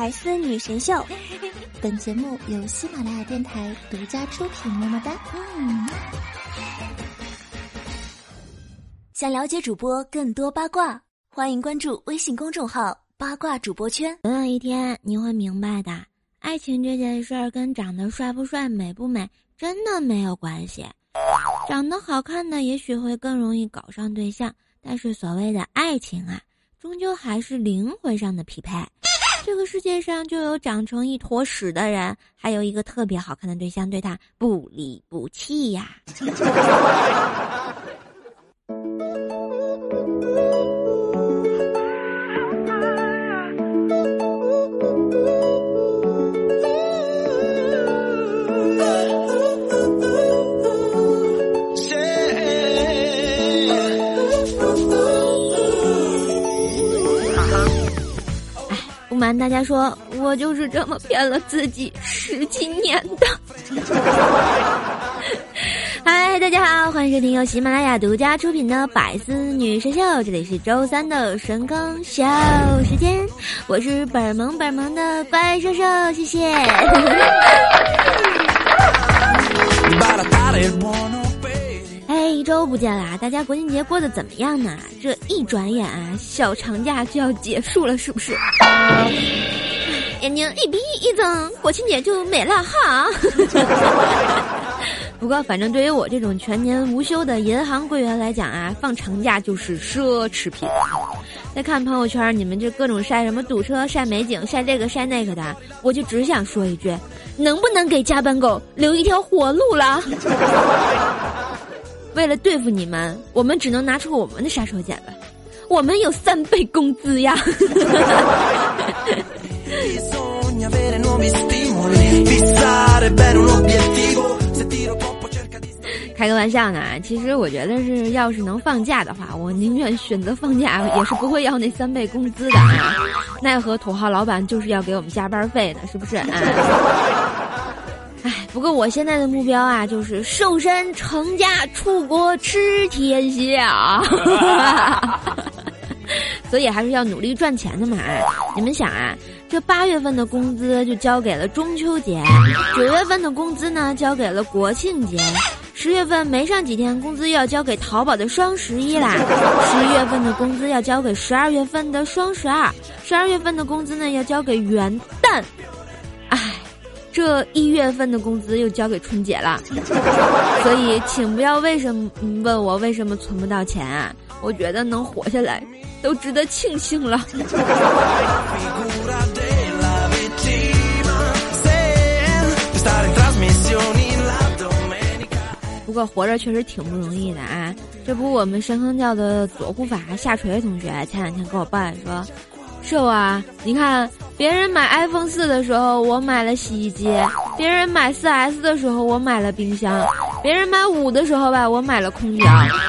百思女神秀，本节目由喜马拉雅电台独家出品。么么哒！嗯。想了解主播更多八卦，欢迎关注微信公众号“八卦主播圈”。总有一天你会明白的，爱情这件事儿跟长得帅不帅、美不美真的没有关系。长得好看的也许会更容易搞上对象，但是所谓的爱情啊，终究还是灵魂上的匹配。这个世界上就有长成一坨屎的人，还有一个特别好看的对象对他不离不弃呀。大家说，我就是这么骗了自己十几年的。嗨，大家好，欢迎收听由喜马拉雅独家出品的《百思女神秀》，这里是周三的神坑秀时间，我是本萌本萌的怪兽兽，谢谢。都，不见啦，大家国庆节过得怎么样呢？这一转眼啊，小长假就要结束了，是不是？眼睛一闭一睁，国庆节就没了哈。不过，反正对于我这种全年无休的银行柜员来讲啊，放长假就是奢侈品。再看朋友圈，你们这各种晒什么堵车、晒美景、晒这个晒那个的，我就只想说一句：能不能给加班狗留一条活路了？为了对付你们，我们只能拿出我们的杀手锏了。我们有三倍工资呀！开个玩笑呢，其实我觉得是，要是能放假的话，我宁愿选择放假，也是不会要那三倍工资的啊。奈何土豪老板就是要给我们加班费的，是不是？哎，不过我现在的目标啊，就是瘦身成家出国吃天下，所以还是要努力赚钱的嘛。你们想啊，这八月份的工资就交给了中秋节，九月份的工资呢交给了国庆节，十月份没上几天，工资又要交给淘宝的双十一啦，十一月份的工资要交给十二月份的双十二，十二月份的工资呢要交给元旦。这一月份的工资又交给春节了，所以请不要为什么问我为什么存不到钱啊？我觉得能活下来，都值得庆幸了。不过活着确实挺不容易的啊！这不，我们神坑教的左护法下垂同学前两天跟我抱怨说。瘦啊！你看，别人买 iPhone 四的时候，我买了洗衣机；别人买四 S 的时候，我买了冰箱；别人买五的时候吧，我买了空调；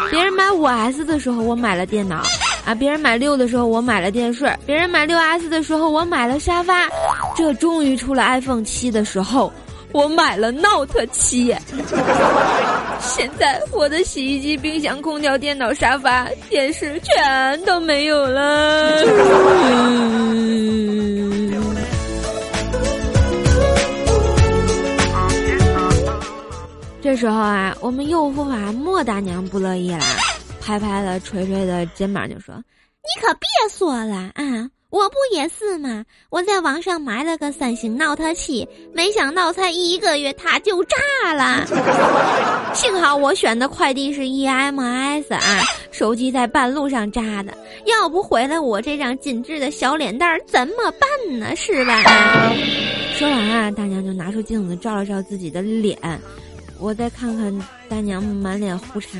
别人买五 S 的时候，我买了电脑；啊，别人买六的时候，我买了电视；别人买六 S 的时候，我买了沙发。这终于出了 iPhone 七的时候。我买了 Note 七，现在我的洗衣机、冰箱、空调、电脑、沙发、电视全都没有了。这时候啊，我们右护法莫大娘不乐意啦，拍拍了锤锤的肩膀就说：“你可别说了啊！”我不也是吗？我在网上买了个三星 Note 七，没想到才一个月它就炸了。幸好我选的快递是 EMS 啊，手机在半路上炸的，要不回来我这张紧致的小脸蛋儿怎么办呢？是吧？说完啊，大娘就拿出镜子照了照自己的脸，我再看看大娘满脸胡茬，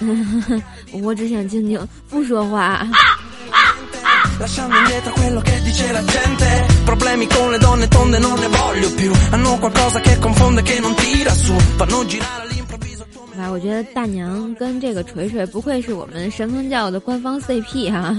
我只想静静不说话。来，我觉得大娘跟这个锤锤不愧是我们神风教的官方 CP 哈，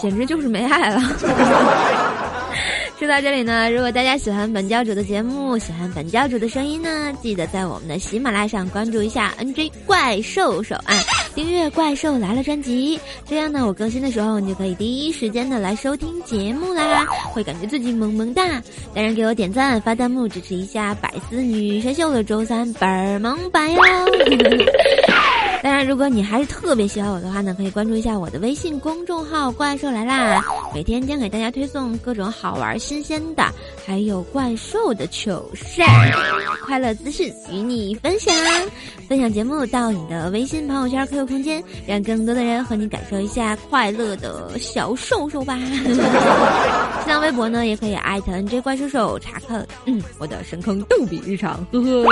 简直就是没爱了。说到这里呢，如果大家喜欢本教主的节目，喜欢本教主的声音呢，记得在我们的喜马拉雅上关注一下 NJ 怪兽手啊。订阅《怪兽来了》专辑，这样呢，我更新的时候你就可以第一时间的来收听节目啦，会感觉自己萌萌哒。当然，给我点赞、发弹幕支持一下百思女神秀的周三本儿萌版哟。当然，如果你还是特别喜欢我的话呢，可以关注一下我的微信公众号“怪兽来啦”，每天将给大家推送各种好玩新鲜的，还有怪兽的糗事、快乐姿势与你分享。分享节目到你的微信朋友圈、QQ 空间，让更多的人和你感受一下快乐的小瘦瘦吧。新浪微博呢，也可以艾特 NJ 怪兽兽查看，嗯，我的深坑逗比日常，呵呵。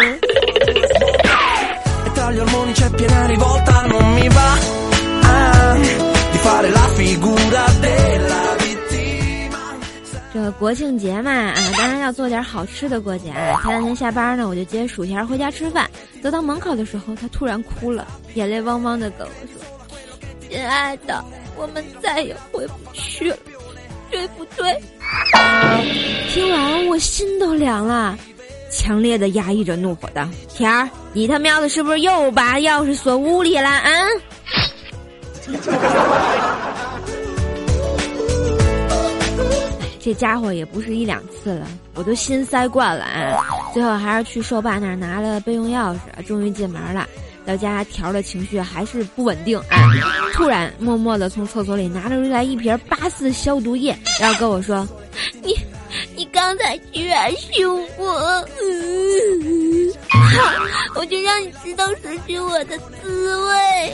这个国庆节嘛啊，当然要做点好吃的过节。前两天下班呢，我就接薯条回家吃饭，走到门口的时候，他突然哭了，眼泪汪汪的跟我说：“亲爱的，我们再也回不去了，对不对？”听完我心都凉了。强烈的压抑着怒火道：“田儿，你他喵的是不是又把钥匙锁屋里了啊？” 这家伙也不是一两次了，我都心塞惯了啊！最后还是去兽爸那儿拿了备用钥匙，终于进门了。到家条的情绪还是不稳定啊！突然默默的从厕所里拿出来一瓶八四消毒液，然后跟我说：“你。”你刚才居然凶我，我就让你知道失去我的滋味。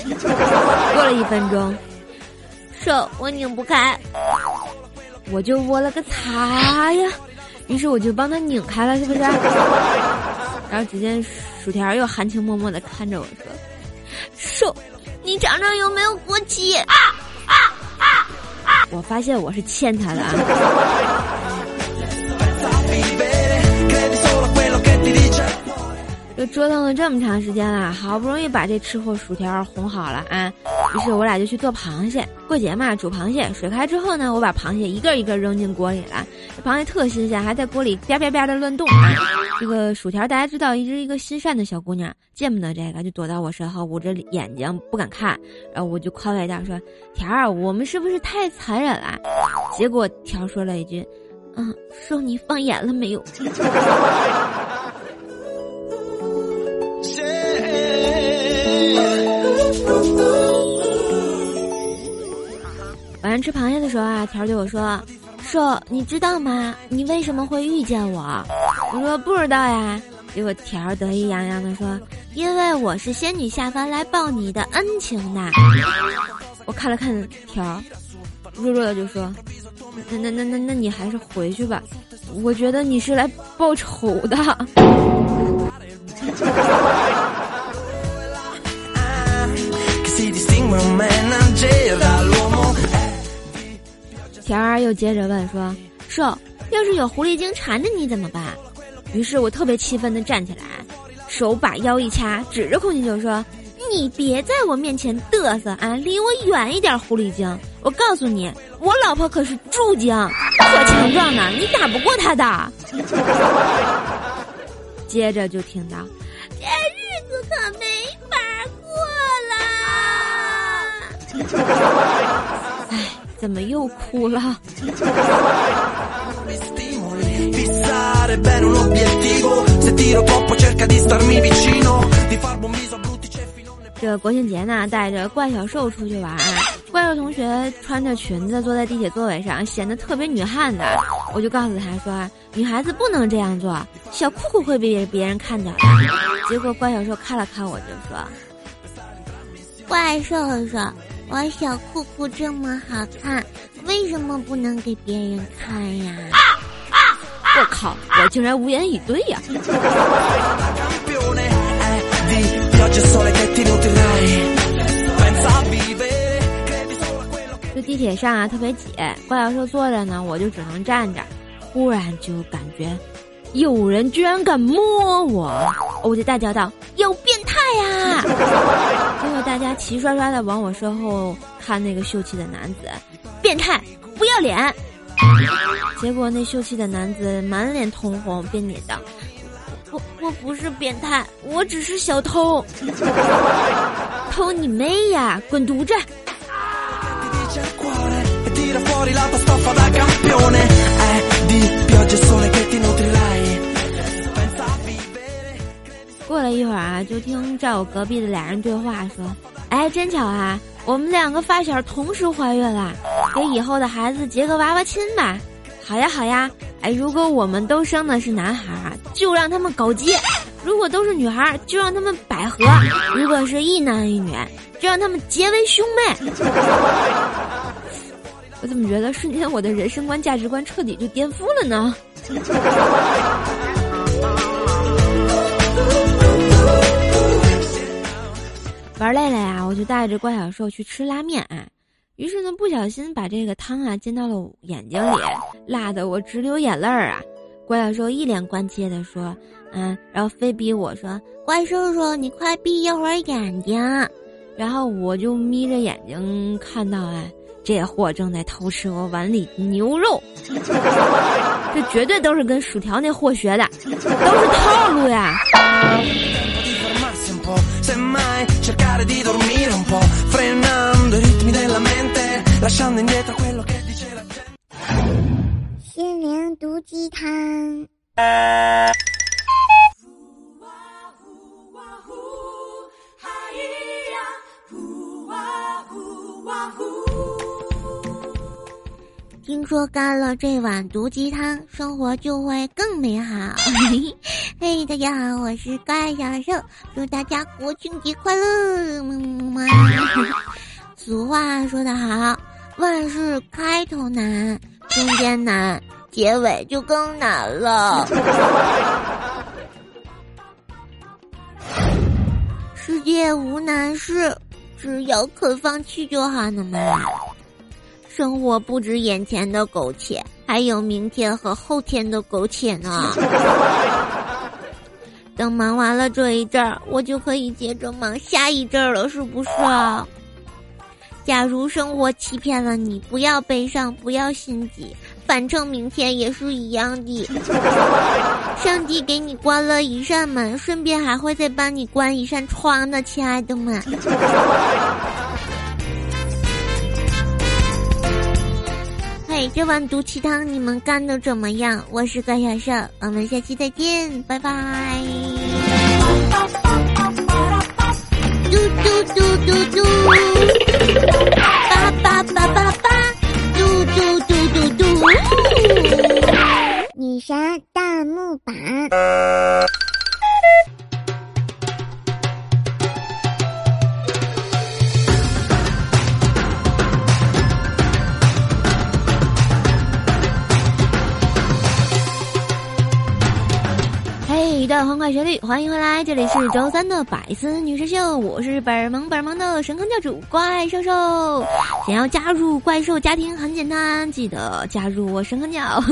过了一分钟，手我拧不开，我就窝了个擦呀，于是我就帮他拧开了，是不是？然后只见薯条又含情脉脉的看着我说：“手，你尝尝有没有国旗？”啊啊啊啊！我发现我是欠他的啊。都折腾了这么长时间了，好不容易把这吃货薯条哄好了啊！于是我俩就去做螃蟹。过节嘛，煮螃蟹。水开之后呢，我把螃蟹一个一个扔进锅里了。这螃蟹特新鲜，还在锅里吧吧吧的乱动啊！这个薯条大家知道，一直一个心善的小姑娘，见不得这个，就躲到我身后，捂着眼睛不敢看。然后我就夸她一下说：“条儿，我们是不是太残忍了？”结果条说了一句。嗯，说你放眼了没有？上吃螃蟹的时候啊，条对我说：“说你知道吗？你为什么会遇见我？”我说：“不知道呀。”结果条得意洋洋的说：“因为我是仙女下凡来报你的恩情的。”我看了看条，弱弱的就说。那那那那那你还是回去吧，我觉得你是来报仇的。接着问说：“瘦要是有狐狸精缠着你怎么办？”于是我特别气愤的站起来，手把腰一掐，指着空气就说。你别在我面前嘚瑟啊！离我远一点，狐狸精！我告诉你，我老婆可是猪精，可强壮呢，你打不过她的。接着就听到，这日子可没法过了。哎，怎么又哭了？这国庆节呢，带着怪小兽出去玩。怪兽同学穿着裙子坐在地铁座位上，显得特别女汉子。我就告诉他说：“女孩子不能这样做，小裤裤会被别人看到的。”结果怪小兽看了看我，就说：“怪兽兽，我小裤裤这么好看，为什么不能给别人看呀？”我靠！我竟然无言以对呀！这地铁上啊特别挤，怪小兽坐着呢，我就只能站着。忽然就感觉有人居然敢摸我，我就大叫道：“有变态呀！” 结果大家齐刷刷的往我身后看那个秀气的男子，变态，不要脸。结果那秀气的男子满脸通红，并脸道：“我我不是变态，我只是小偷。偷你妹呀！滚犊子！过了一会儿啊，就听在我隔壁的俩人对话说：“哎，真巧啊，我们两个发小同时怀孕了，给以后的孩子结个娃娃亲吧。”好呀，好呀。哎，如果我们都生的是男孩儿，就让他们搞基；如果都是女孩，就让他们百合；如果是一男一女，就让他们结为兄妹。我怎么觉得瞬间我的人生观、价值观彻底就颠覆了呢？玩累了呀，我就带着怪小兽去吃拉面。于是呢，不小心把这个汤啊溅到了眼睛里，辣得我直流眼泪儿啊！怪小兽一脸关切地说：“嗯。”然后非逼我说：“怪兽兽，你快闭一会儿眼睛。”然后我就眯着眼睛看到，哎，这货正在偷吃我碗里牛肉，这绝对都是跟薯条那货学的，都是套路呀！心灵毒鸡汤。听说干了这碗毒鸡汤，生活就会更美好。嘿，大家好，我是怪小兽，祝大家国庆节快乐！么么么。俗话说得好，万事开头难，中间难，结尾就更难了。世界无难事，只要肯放弃就好了嘛。生活不止眼前的苟且，还有明天和后天的苟且呢。等忙完了这一阵儿，我就可以接着忙下一阵儿了，是不是啊？假如生活欺骗了你，不要悲伤，不要心急，反正明天也是一样的。上帝给你关了一扇门，顺便还会再帮你关一扇窗的，亲爱的们。嘿，这碗毒鸡汤你们干的怎么样？我是高小胜，我们下期再见，拜拜。嘟嘟嘟嘟嘟。神弹幕版。一段欢快旋律，欢迎回来，这里是周三的百思女神秀，我是本萌本萌的神坑教主怪兽兽。想要加入怪兽家庭很简单，记得加入我神坑教，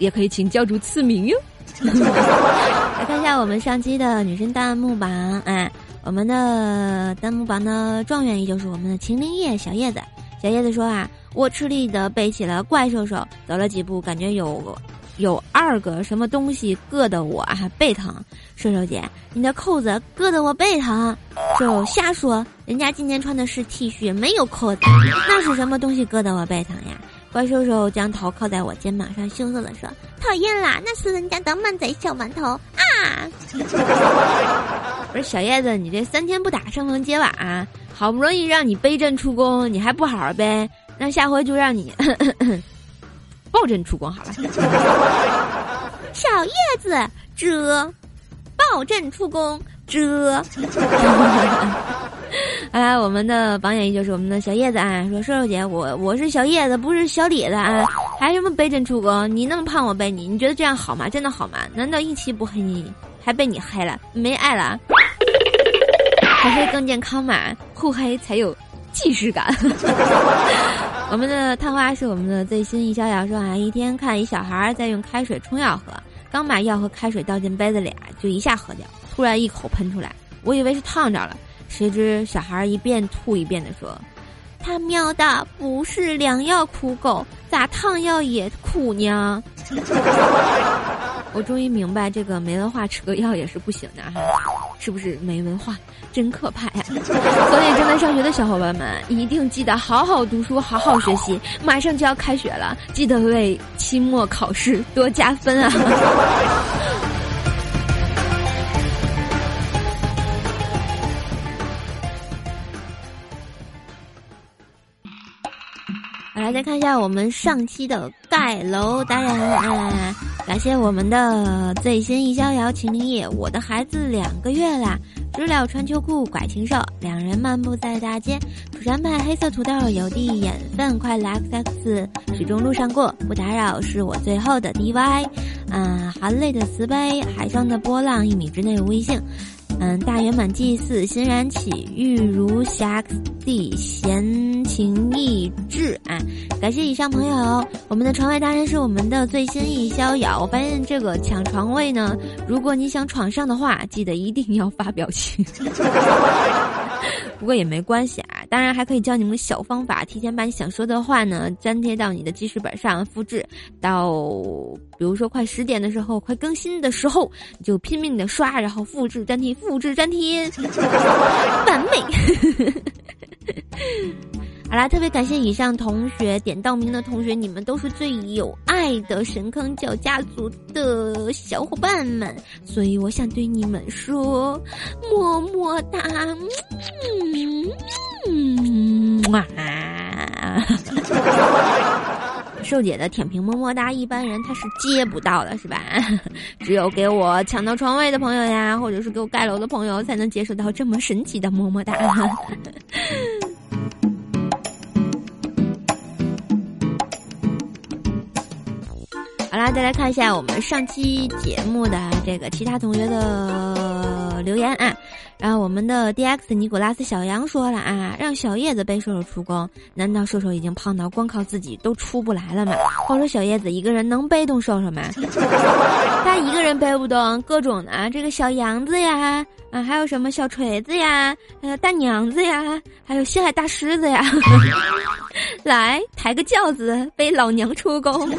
也可以请教主赐名哟。来看一下我们上期的女生弹幕榜，哎，我们的弹幕榜的状元依旧是我们的秦灵叶小叶子。小叶子说啊，我吃力的背起了怪兽手，走了几步，感觉有。有二个什么东西硌得我还背疼，瘦瘦姐，你的扣子硌得我背疼，就瞎说，人家今天穿的是 T 恤，没有扣子，那是什么东西硌得我背疼呀？怪兽兽将头靠在我肩膀上，羞涩的说：“讨厌啦，那是人家的满仔小馒头啊！” 不是小叶子，你这三天不打胜逢揭瓦，好不容易让你背阵出宫，你还不好好背，那下回就让你。抱枕出宫好了，小叶子遮，抱枕出宫遮。来，我们的榜眼依旧是我们的小叶子啊。说瘦瘦姐，我我是小叶子，不是小李子啊。还什么背枕出宫？你那么胖，我背你，你觉得这样好吗？真的好吗？难道一期不黑你，还被你黑了？没爱了？还黑更健康嘛？互黑才有既视感。我们的探花是我们的最新一逍遥说啊，一天看一小孩在用开水冲药喝，刚把药和开水倒进杯子里，就一下喝掉，突然一口喷出来，我以为是烫着了，谁知小孩一遍吐一遍的说：“他喵的不是良药苦狗，咋烫药也苦呢？” 我终于明白，这个没文化吃个药也是不行的哈，是不是没文化真可怕呀？所以正在上学的小伙伴们一定记得好好读书，好好学习，马上就要开学了，记得为期末考试多加分啊！来，再看一下我们上期的盖楼达人啊！感谢我们的最新一逍遥秦明夜，我的孩子两个月啦，知了穿秋裤拐禽兽，两人漫步在大街，蜀山派黑色土豆有地眼粪，快来 x x 始终路上过不打扰，是我最后的 DY，啊，含泪的慈悲，海上的波浪一米之内无异性。嗯，大圆满祭祀欣然起，玉如霞地闲情逸致啊！感谢以上朋友，我们的床位大人是我们的最新一逍遥。我发现这个抢床位呢，如果你想闯上的话，记得一定要发表情。不过也没关系啊，当然还可以教你们小方法，提前把你想说的话呢粘贴到你的记事本上，复制到，比如说快十点的时候，快更新的时候，你就拼命的刷，然后复制粘贴，复制粘贴，完美。好啦，特别感谢以上同学点到名的同学，你们都是最有爱的神坑教家族的小伙伴们，所以我想对你们说，么么哒，嗯，瘦姐的舔屏么么哒，一般人他是接不到的，是吧？只有给我抢到床位的朋友呀，或者是给我盖楼的朋友，才能接受到这么神奇的么么哒。好啦，再来看一下我们上期节目的这个其他同学的留言啊。然后我们的 D X 尼古拉斯小杨说了啊，让小叶子背射手出宫，难道射手已经胖到光靠自己都出不来了吗？话说小叶子一个人能背动射手吗？他一个人背不动，各种的啊这个小杨子呀，啊，还有什么小锤子呀，还有大娘子呀，还有西海大狮子呀，来抬个轿子背老娘出宫。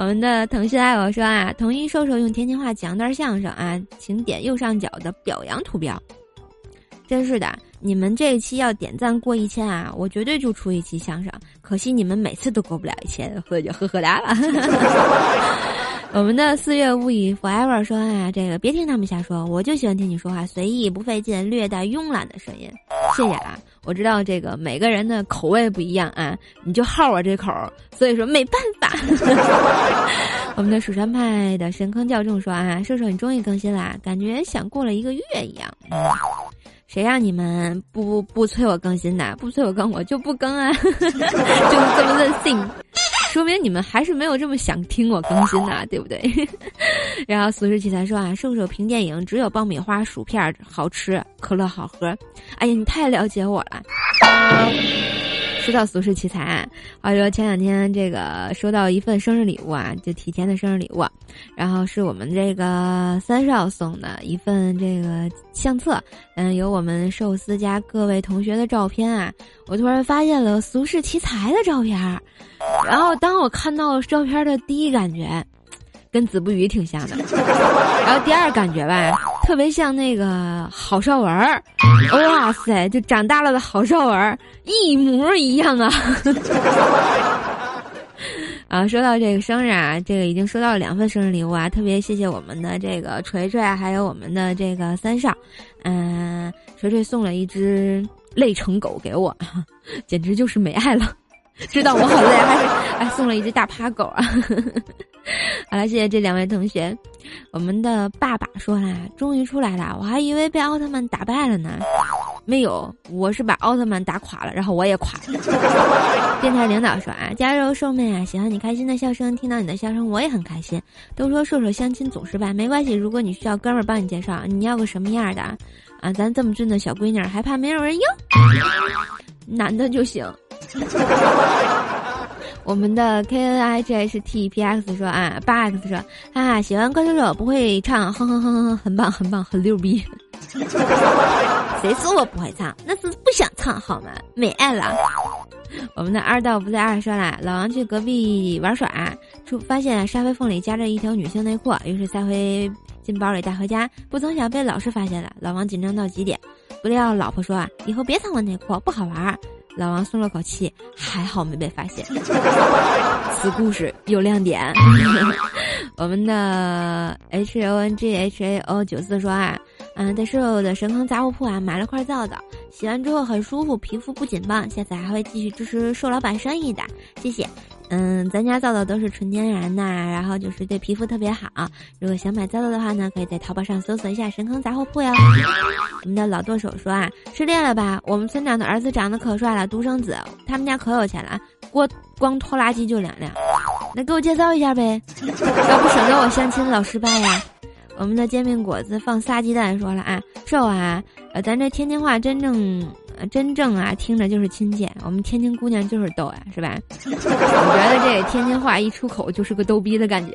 我们的腾讯爱我说啊，同意瘦瘦用天津话讲段相声啊，请点右上角的表扬图标。真是的，你们这一期要点赞过一千啊，我绝对就出一期相声。可惜你们每次都过不了一千，呵就呵呵哒了。我们的四月无语 forever 说啊，这个别听他们瞎说，我就喜欢听你说话，随意不费劲，略带慵懒的声音。谢谢啊，我知道这个每个人的口味不一样啊，你就好我这口，所以说没办法。我们的蜀山派的神坑教众说啊，瘦瘦你终于更新啦，感觉想过了一个月一样。谁让你们不不催我更新的？不催我更，我就不更啊，就是这么任性。说明你们还是没有这么想听我更新呐，对不对？然后俗世奇才说啊，瘦瘦评电影只有爆米花、薯片好吃，可乐好喝。哎呀，你太了解我了。说到俗世奇才，话说前两天这个收到一份生日礼物啊，就提前的生日礼物，然后是我们这个三少送的一份这个相册，嗯，有我们寿司家各位同学的照片啊。我突然发现了俗世奇才的照片，然后当我看到照片的第一感觉，跟子不语挺像的，然后第二感觉吧。特别像那个郝邵文儿，哇塞，就长大了的郝邵文儿一模一样啊！啊，说到这个生日啊，这个已经收到了两份生日礼物啊，特别谢谢我们的这个锤锤，还有我们的这个三少，嗯，锤锤送了一只累成狗给我，简直就是没爱了，知道我好累，还还送了一只大趴狗啊！好了，谢谢这两位同学。我们的爸爸说啦，终于出来了，我还以为被奥特曼打败了呢。没有，我是把奥特曼打垮了，然后我也垮了。电台领导说啊，加油，瘦妹啊，喜欢你开心的笑声，听到你的笑声我也很开心。都说瘦瘦相亲总失败，没关系，如果你需要哥们儿帮你介绍，你要个什么样的？啊，咱这么俊的小闺女还怕没有人要？男的就行。我们的 K N I G H T P X 说啊，八 X 说，哈哈，喜欢怪兽手不会唱，哼哼哼哼，很棒很棒，很牛逼。谁说我不会唱？那是不想唱好吗？没爱了。我们的二道不在二说了，老王去隔壁玩耍，出发现沙发缝里夹着一条女性内裤，于是塞回进包里带回家，不曾想被老师发现了。老王紧张到极点，不料老婆说啊，以后别藏我内裤，不好玩。老王松了口气，还好没被发现。此故事有亮点。我们的 H O N G H A O 九四说啊，嗯，在瘦肉的神坑杂货铺啊买了块皂皂，洗完之后很舒服，皮肤不紧绷。下次还会继续支持瘦老板生意的，谢谢。嗯，咱家皂皂都是纯天然的，然后就是对皮肤特别好。如果想买皂皂的话呢，可以在淘宝上搜索一下“神坑杂货铺”哟。我们的老剁手说啊，失恋了吧？我们村长的儿子长得可帅了，独生子，他们家可有钱了，光光拖拉机就两辆。那给我介绍一下呗，要不省得我相亲老失败呀。我们的煎饼果子放仨鸡蛋说了啊，瘦啊，呃，咱这天津话真正。真正啊，听着就是亲切。我们天津姑娘就是逗呀，是吧？我觉得这天津话一出口就是个逗逼的感觉。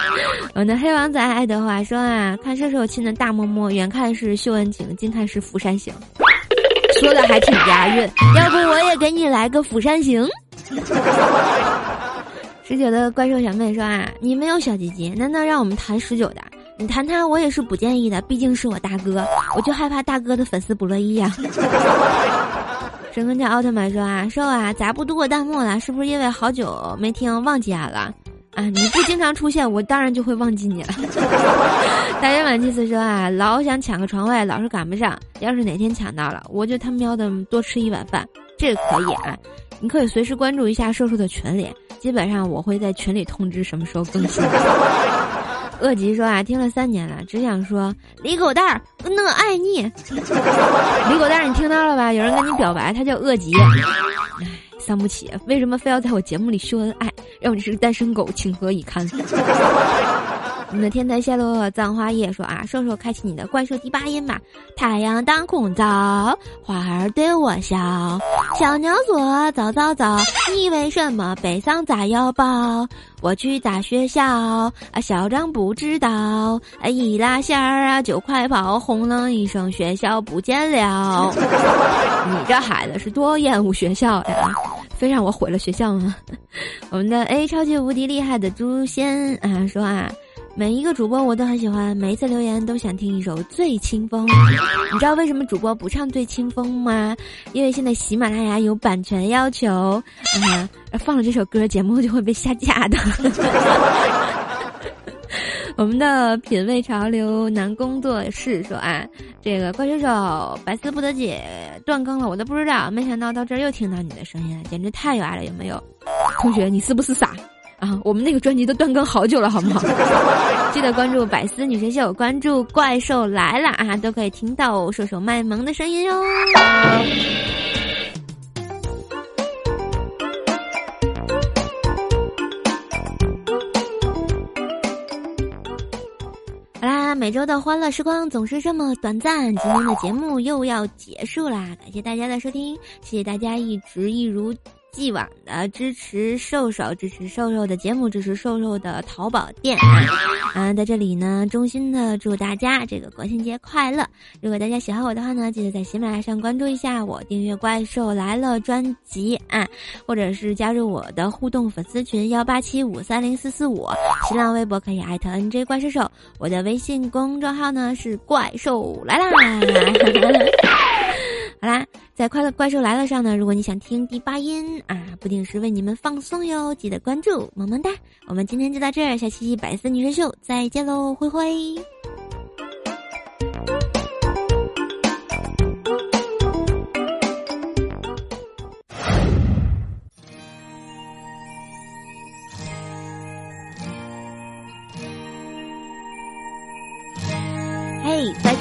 我的黑王子爱德华说啊，看射手亲的大摸摸，远看是秀恩情，近看是釜山行，说的还挺押韵。要不我也给你来个釜山行。十九的怪兽小妹说啊，你没有小鸡鸡，难道让我们谈十九的？你谈他，我也是不建议的，毕竟是我大哥，我就害怕大哥的粉丝不乐意呀。神坑家奥特曼说啊，瘦啊，咋不读我弹幕了？是不是因为好久没听忘记啊了？啊，你不经常出现，我当然就会忘记你了。大圆满祭司说啊，老想抢个床位，老是赶不上。要是哪天抢到了，我就他喵的多吃一碗饭，这个可以啊。你可以随时关注一下瘦瘦的群里，基本上我会在群里通知什么时候更新。恶吉说啊，听了三年了，只想说李狗蛋儿，我爱你。李狗蛋儿，你听到了吧？有人跟你表白，他叫恶吉。唉，伤不起，为什么非要在我节目里秀恩爱，让我是个单身狗，情何以堪？我们的天台泄露葬花叶说啊，瘦瘦开启你的怪兽第八音吧。太阳当空照，花儿对我笑，小鸟说早早早，你为什么悲伤在腰包？我去大学校，啊，校长不知道啊，一拉线儿啊就快跑，轰隆一声学校不见了。你这孩子是多厌恶学校呀？非让我毁了学校吗？我们的 A 超级无敌厉害的诛仙啊说啊。每一个主播我都很喜欢，每一次留言都想听一首《醉清风》。你知道为什么主播不唱《醉清风》吗？因为现在喜马拉雅有版权要求，啊，放了这首歌节目就会被下架的。我们的品味潮流男工作室说啊，这个怪兽手百思不得解断更了，我都不知道，没想到到这儿又听到你的声音了，简直太有爱了，有没有？同学，你是不是傻？啊，我们那个专辑都断更好久了，好不好？记得关注百思女神秀，关注怪兽来了啊，都可以听到射手卖萌的声音哟。好啦，每周的欢乐时光总是这么短暂，今天的节目又要结束啦，感谢大家的收听，谢谢大家一直一如。既往的支持瘦瘦，支持瘦瘦的节目，支持瘦瘦的淘宝店。啊，在这里呢，衷心的祝大家这个国庆节快乐！如果大家喜欢我的话呢，记得在喜马拉雅上关注一下我，订阅《怪兽来了》专辑啊，或者是加入我的互动粉丝群幺八七五三零四四五，新浪微博可以艾特 NJ 怪兽兽，我的微信公众号呢是怪兽来啦。好啦，在快乐怪兽来了上呢，如果你想听第八音啊，不定时为你们放松哟，记得关注，么么哒。我们今天就到这儿，下期百思女神秀再见喽，灰灰。嘿，在